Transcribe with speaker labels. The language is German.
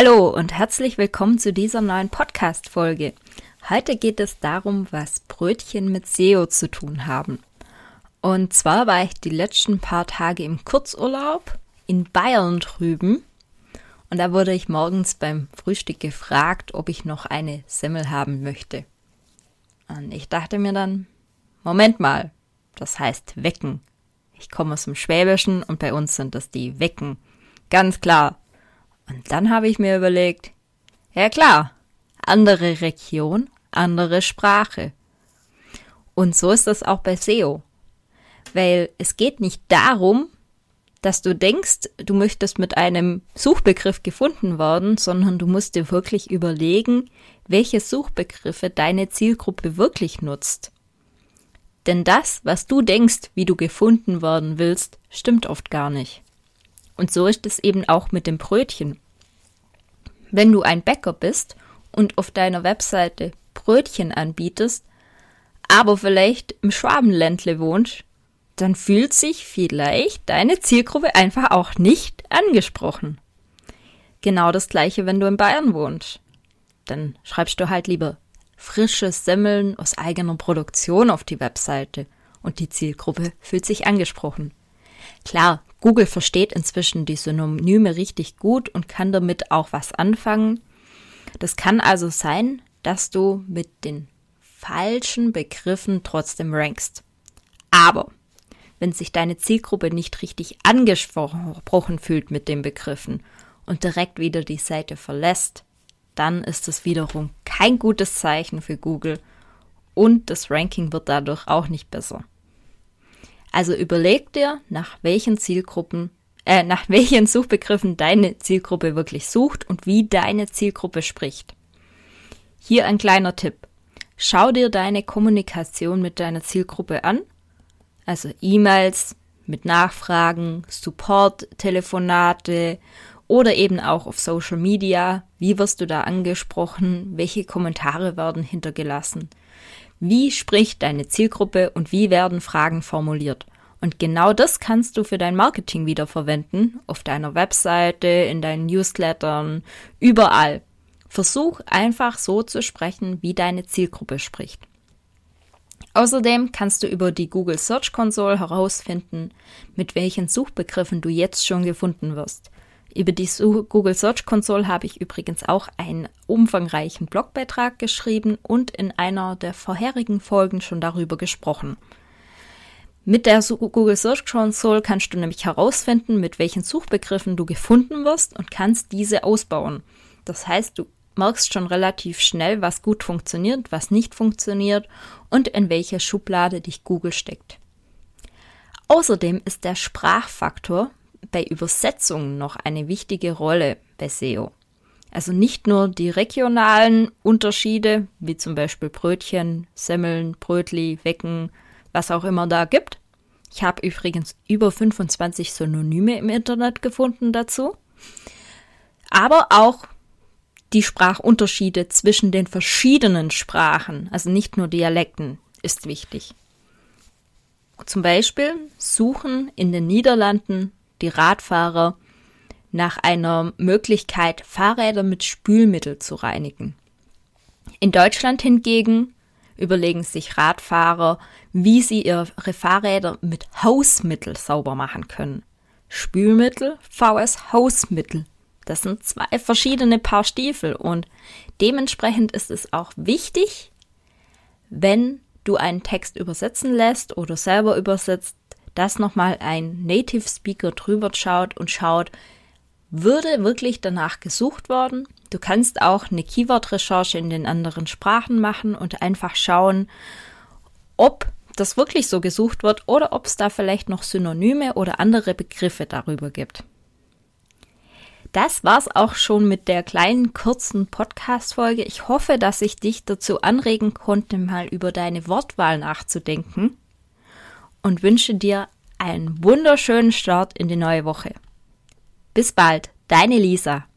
Speaker 1: Hallo und herzlich willkommen zu dieser neuen Podcast-Folge. Heute geht es darum, was Brötchen mit SEO zu tun haben. Und zwar war ich die letzten paar Tage im Kurzurlaub in Bayern drüben. Und da wurde ich morgens beim Frühstück gefragt, ob ich noch eine Semmel haben möchte. Und ich dachte mir dann, Moment mal, das heißt Wecken. Ich komme aus dem Schwäbischen und bei uns sind das die Wecken. Ganz klar, und dann habe ich mir überlegt, ja klar, andere Region, andere Sprache. Und so ist das auch bei SEO. Weil es geht nicht darum, dass du denkst, du möchtest mit einem Suchbegriff gefunden werden, sondern du musst dir wirklich überlegen, welche Suchbegriffe deine Zielgruppe wirklich nutzt. Denn das, was du denkst, wie du gefunden werden willst, stimmt oft gar nicht. Und so ist es eben auch mit dem Brötchen. Wenn du ein Bäcker bist und auf deiner Webseite Brötchen anbietest, aber vielleicht im Schwabenländle wohnst, dann fühlt sich vielleicht deine Zielgruppe einfach auch nicht angesprochen. Genau das gleiche, wenn du in Bayern wohnst. Dann schreibst du halt lieber frische Semmeln aus eigener Produktion auf die Webseite und die Zielgruppe fühlt sich angesprochen. Klar, Google versteht inzwischen die Synonyme richtig gut und kann damit auch was anfangen. Das kann also sein, dass du mit den falschen Begriffen trotzdem rankst. Aber wenn sich deine Zielgruppe nicht richtig angesprochen fühlt mit den Begriffen und direkt wieder die Seite verlässt, dann ist es wiederum kein gutes Zeichen für Google und das Ranking wird dadurch auch nicht besser. Also überleg dir, nach welchen Zielgruppen, äh, nach welchen Suchbegriffen deine Zielgruppe wirklich sucht und wie deine Zielgruppe spricht. Hier ein kleiner Tipp. Schau dir deine Kommunikation mit deiner Zielgruppe an, also E-Mails mit Nachfragen, Support, Telefonate oder eben auch auf Social Media. Wie wirst du da angesprochen? Welche Kommentare werden hintergelassen? Wie spricht deine Zielgruppe und wie werden Fragen formuliert? Und genau das kannst du für dein Marketing wieder verwenden, auf deiner Webseite, in deinen Newslettern, überall. Versuch einfach so zu sprechen, wie deine Zielgruppe spricht. Außerdem kannst du über die Google Search Console herausfinden, mit welchen Suchbegriffen du jetzt schon gefunden wirst. Über die Google Search Console habe ich übrigens auch einen umfangreichen Blogbeitrag geschrieben und in einer der vorherigen Folgen schon darüber gesprochen. Mit der Google Search Console kannst du nämlich herausfinden, mit welchen Suchbegriffen du gefunden wirst und kannst diese ausbauen. Das heißt, du merkst schon relativ schnell, was gut funktioniert, was nicht funktioniert und in welche Schublade dich Google steckt. Außerdem ist der Sprachfaktor bei Übersetzungen noch eine wichtige Rolle bei SEO. Also nicht nur die regionalen Unterschiede, wie zum Beispiel Brötchen, Semmeln, Brötli, Wecken, was auch immer da gibt. Ich habe übrigens über 25 Synonyme im Internet gefunden dazu. Aber auch die Sprachunterschiede zwischen den verschiedenen Sprachen, also nicht nur Dialekten, ist wichtig. Zum Beispiel suchen in den Niederlanden die Radfahrer nach einer Möglichkeit, Fahrräder mit Spülmittel zu reinigen. In Deutschland hingegen überlegen sich Radfahrer, wie sie ihre Fahrräder mit Hausmittel sauber machen können. Spülmittel, VS Hausmittel. Das sind zwei verschiedene Paar Stiefel und dementsprechend ist es auch wichtig, wenn du einen Text übersetzen lässt oder selber übersetzt, dass nochmal ein Native Speaker drüber schaut und schaut, würde wirklich danach gesucht worden. Du kannst auch eine Keyword-Recherche in den anderen Sprachen machen und einfach schauen, ob das wirklich so gesucht wird oder ob es da vielleicht noch Synonyme oder andere Begriffe darüber gibt. Das war's auch schon mit der kleinen kurzen Podcast-Folge. Ich hoffe, dass ich dich dazu anregen konnte, mal über deine Wortwahl nachzudenken und wünsche dir einen wunderschönen Start in die neue Woche. Bis bald, deine Lisa.